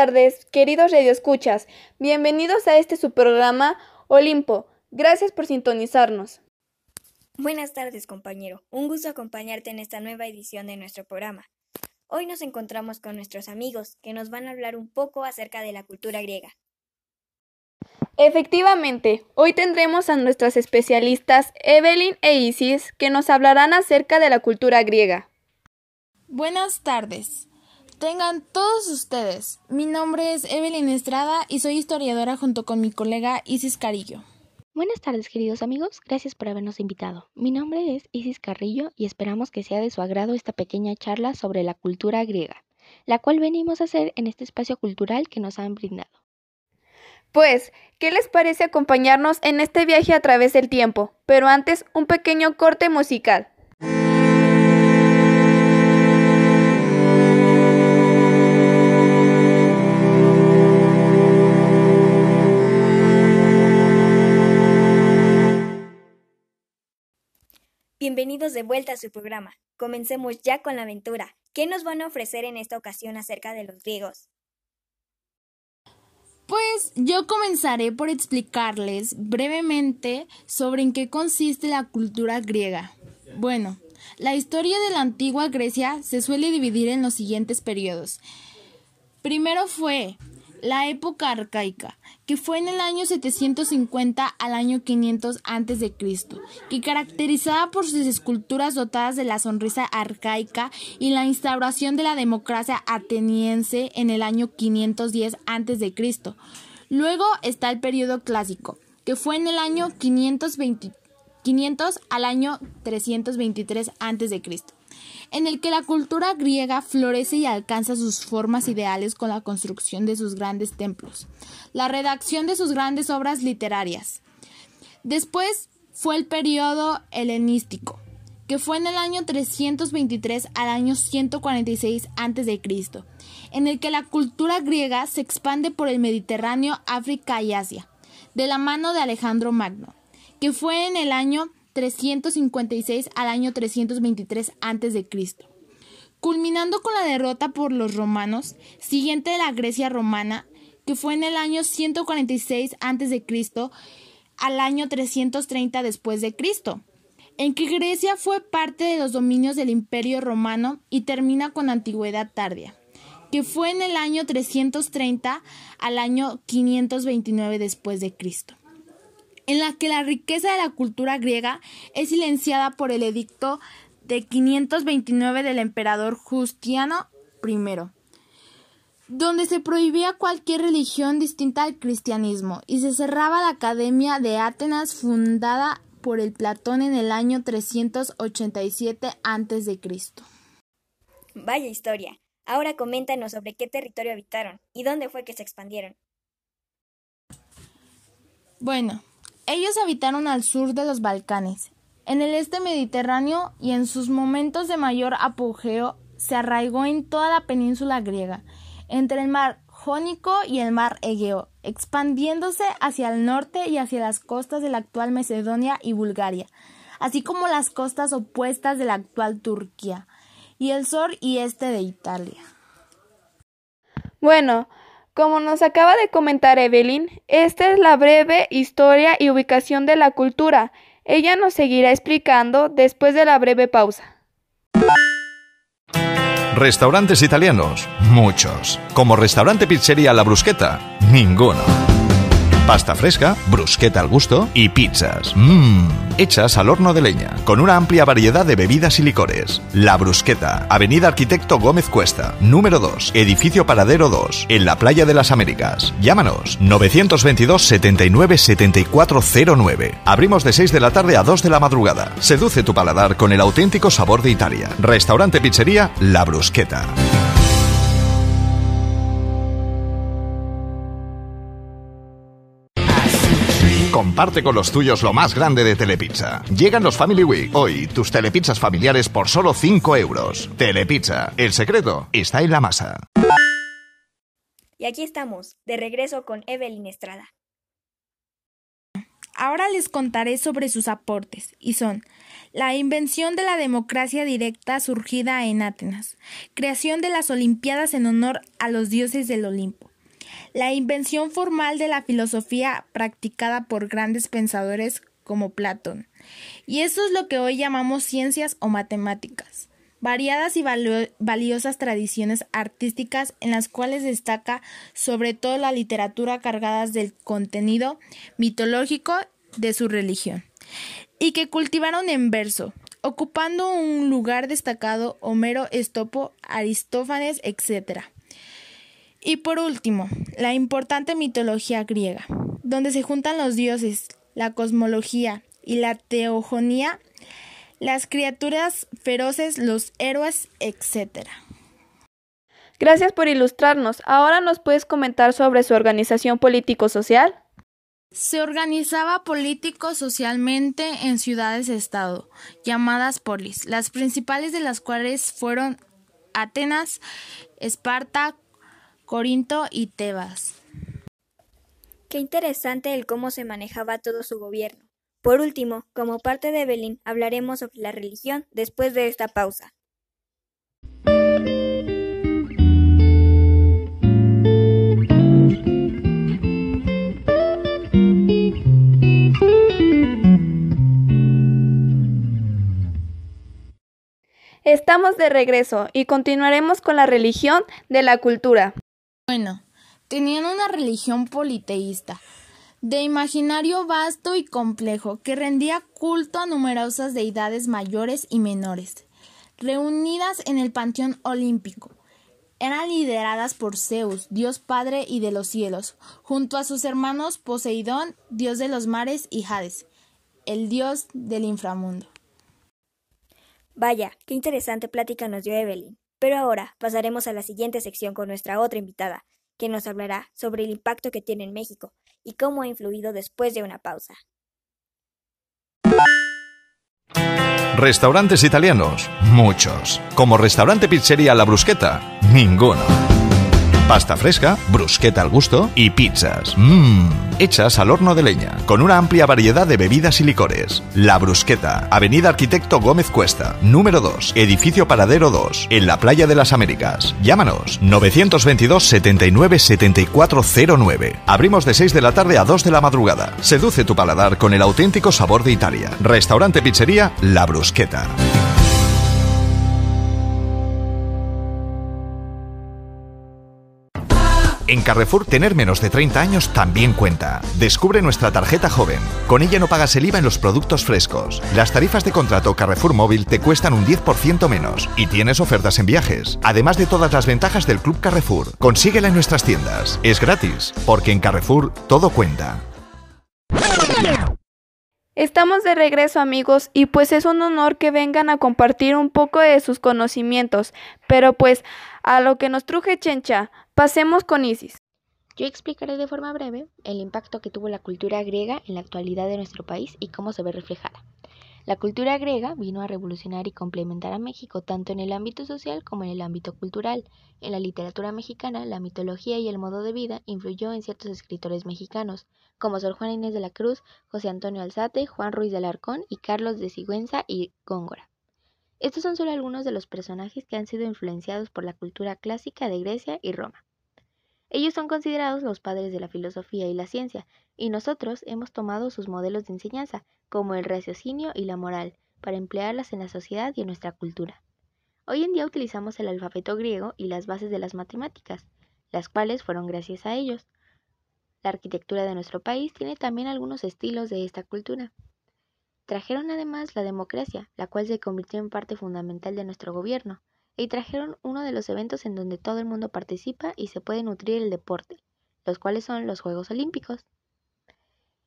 Buenas tardes, queridos radioescuchas. Bienvenidos a este su programa Olimpo. Gracias por sintonizarnos. Buenas tardes, compañero. Un gusto acompañarte en esta nueva edición de nuestro programa. Hoy nos encontramos con nuestros amigos que nos van a hablar un poco acerca de la cultura griega. Efectivamente, hoy tendremos a nuestras especialistas Evelyn e Isis que nos hablarán acerca de la cultura griega. Buenas tardes. Tengan todos ustedes. Mi nombre es Evelyn Estrada y soy historiadora junto con mi colega Isis Carillo. Buenas tardes queridos amigos, gracias por habernos invitado. Mi nombre es Isis Carrillo y esperamos que sea de su agrado esta pequeña charla sobre la cultura griega, la cual venimos a hacer en este espacio cultural que nos han brindado. Pues, ¿qué les parece acompañarnos en este viaje a través del tiempo? Pero antes, un pequeño corte musical. Bienvenidos de vuelta a su programa. Comencemos ya con la aventura. ¿Qué nos van a ofrecer en esta ocasión acerca de los griegos? Pues yo comenzaré por explicarles brevemente sobre en qué consiste la cultura griega. Bueno, la historia de la antigua Grecia se suele dividir en los siguientes periodos. Primero fue la época arcaica, que fue en el año 750 al año 500 a.C., que caracterizaba por sus esculturas dotadas de la sonrisa arcaica y la instauración de la democracia ateniense en el año 510 a.C. Luego está el periodo clásico, que fue en el año 520, 500 al año 323 a.C en el que la cultura griega florece y alcanza sus formas ideales con la construcción de sus grandes templos, la redacción de sus grandes obras literarias. Después fue el periodo helenístico, que fue en el año 323 al año 146 a.C., en el que la cultura griega se expande por el Mediterráneo, África y Asia, de la mano de Alejandro Magno, que fue en el año 356 al año 323 a.C., culminando con la derrota por los romanos, siguiente de la Grecia romana, que fue en el año 146 a.C. al año 330 después de Cristo, en que Grecia fue parte de los dominios del Imperio romano y termina con antigüedad tardía, que fue en el año 330 al año 529 después de Cristo en la que la riqueza de la cultura griega es silenciada por el edicto de 529 del emperador Justiano I, donde se prohibía cualquier religión distinta al cristianismo y se cerraba la Academia de Atenas fundada por el Platón en el año 387 a.C. Vaya historia. Ahora coméntanos sobre qué territorio habitaron y dónde fue que se expandieron. Bueno, ellos habitaron al sur de los Balcanes, en el este mediterráneo y en sus momentos de mayor apogeo se arraigó en toda la península griega, entre el mar Jónico y el mar Egeo, expandiéndose hacia el norte y hacia las costas de la actual Macedonia y Bulgaria, así como las costas opuestas de la actual Turquía y el sur y este de Italia. Bueno, como nos acaba de comentar Evelyn, esta es la breve historia y ubicación de la cultura. Ella nos seguirá explicando después de la breve pausa. Restaurantes italianos, muchos. Como restaurante pizzería La Brusqueta, ninguno pasta fresca, brusqueta al gusto y pizzas. Mmm, hechas al horno de leña, con una amplia variedad de bebidas y licores. La Brusqueta, Avenida Arquitecto Gómez Cuesta, número 2, Edificio Paradero 2, en la Playa de las Américas. Llámanos 922 79 7409. Abrimos de 6 de la tarde a 2 de la madrugada. Seduce tu paladar con el auténtico sabor de Italia. Restaurante Pizzería La Brusqueta. Comparte con los tuyos lo más grande de Telepizza. Llegan los Family Week. Hoy, tus telepizzas familiares por solo 5 euros. Telepizza. El secreto está en la masa. Y aquí estamos, de regreso con Evelyn Estrada. Ahora les contaré sobre sus aportes, y son la invención de la democracia directa surgida en Atenas, creación de las Olimpiadas en honor a los dioses del Olimpo, la invención formal de la filosofía practicada por grandes pensadores como Platón, y eso es lo que hoy llamamos ciencias o matemáticas variadas y valiosas tradiciones artísticas en las cuales destaca sobre todo la literatura cargadas del contenido mitológico de su religión, y que cultivaron en verso, ocupando un lugar destacado Homero, Estopo, Aristófanes, etc. Y por último, la importante mitología griega, donde se juntan los dioses, la cosmología y la teogonía las criaturas feroces, los héroes, etc. Gracias por ilustrarnos. Ahora nos puedes comentar sobre su organización político-social. Se organizaba político-socialmente en ciudades-estado, llamadas polis, las principales de las cuales fueron Atenas, Esparta, Corinto y Tebas. Qué interesante el cómo se manejaba todo su gobierno. Por último, como parte de Evelyn, hablaremos sobre la religión después de esta pausa. Estamos de regreso y continuaremos con la religión de la cultura. Bueno, tenían una religión politeísta, de imaginario vasto y complejo, que rendía culto a numerosas deidades mayores y menores, reunidas en el panteón olímpico. Eran lideradas por Zeus, dios padre y de los cielos, junto a sus hermanos Poseidón, dios de los mares, y Hades, el dios del inframundo. Vaya, qué interesante plática nos dio Evelyn. Pero ahora pasaremos a la siguiente sección con nuestra otra invitada, que nos hablará sobre el impacto que tiene en México y cómo ha influido después de una pausa. Restaurantes italianos, muchos. Como restaurante pizzería La Brusqueta, ninguno. Pasta fresca, brusqueta al gusto y pizzas. Mmm, hechas al horno de leña, con una amplia variedad de bebidas y licores. La Brusqueta, Avenida Arquitecto Gómez Cuesta, número 2, Edificio Paradero 2, en la Playa de las Américas. Llámanos 922 79 7409. Abrimos de 6 de la tarde a 2 de la madrugada. Seduce tu paladar con el auténtico sabor de Italia. Restaurante Pizzería La Brusqueta. En Carrefour tener menos de 30 años también cuenta. Descubre nuestra tarjeta joven. Con ella no pagas el IVA en los productos frescos. Las tarifas de contrato Carrefour Móvil te cuestan un 10% menos y tienes ofertas en viajes. Además de todas las ventajas del Club Carrefour. Consíguela en nuestras tiendas. Es gratis, porque en Carrefour todo cuenta. Estamos de regreso amigos y pues es un honor que vengan a compartir un poco de sus conocimientos, pero pues a lo que nos truje Chencha, pasemos con Isis. Yo explicaré de forma breve el impacto que tuvo la cultura griega en la actualidad de nuestro país y cómo se ve reflejada. La cultura griega vino a revolucionar y complementar a México tanto en el ámbito social como en el ámbito cultural. En la literatura mexicana, la mitología y el modo de vida influyó en ciertos escritores mexicanos, como Sor Juana Inés de la Cruz, José Antonio Alzate, Juan Ruiz de Alarcón y Carlos de Sigüenza y Góngora. Estos son solo algunos de los personajes que han sido influenciados por la cultura clásica de Grecia y Roma. Ellos son considerados los padres de la filosofía y la ciencia, y nosotros hemos tomado sus modelos de enseñanza, como el raciocinio y la moral, para emplearlas en la sociedad y en nuestra cultura. Hoy en día utilizamos el alfabeto griego y las bases de las matemáticas, las cuales fueron gracias a ellos. La arquitectura de nuestro país tiene también algunos estilos de esta cultura. Trajeron además la democracia, la cual se convirtió en parte fundamental de nuestro gobierno, y trajeron uno de los eventos en donde todo el mundo participa y se puede nutrir el deporte, los cuales son los Juegos Olímpicos.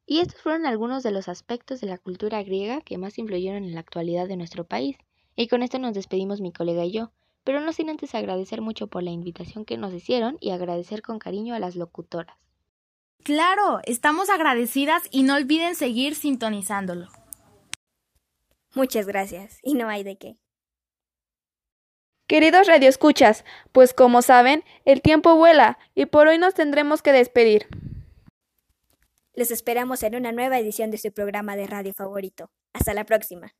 Y estos fueron algunos de los aspectos de la cultura griega que más influyeron en la actualidad de nuestro país. Y con esto nos despedimos mi colega y yo, pero no sin antes agradecer mucho por la invitación que nos hicieron y agradecer con cariño a las locutoras. Claro, estamos agradecidas y no olviden seguir sintonizándolo. Muchas gracias, y no hay de qué. Queridos radioescuchas, pues como saben, el tiempo vuela y por hoy nos tendremos que despedir. Les esperamos en una nueva edición de su programa de radio favorito. Hasta la próxima.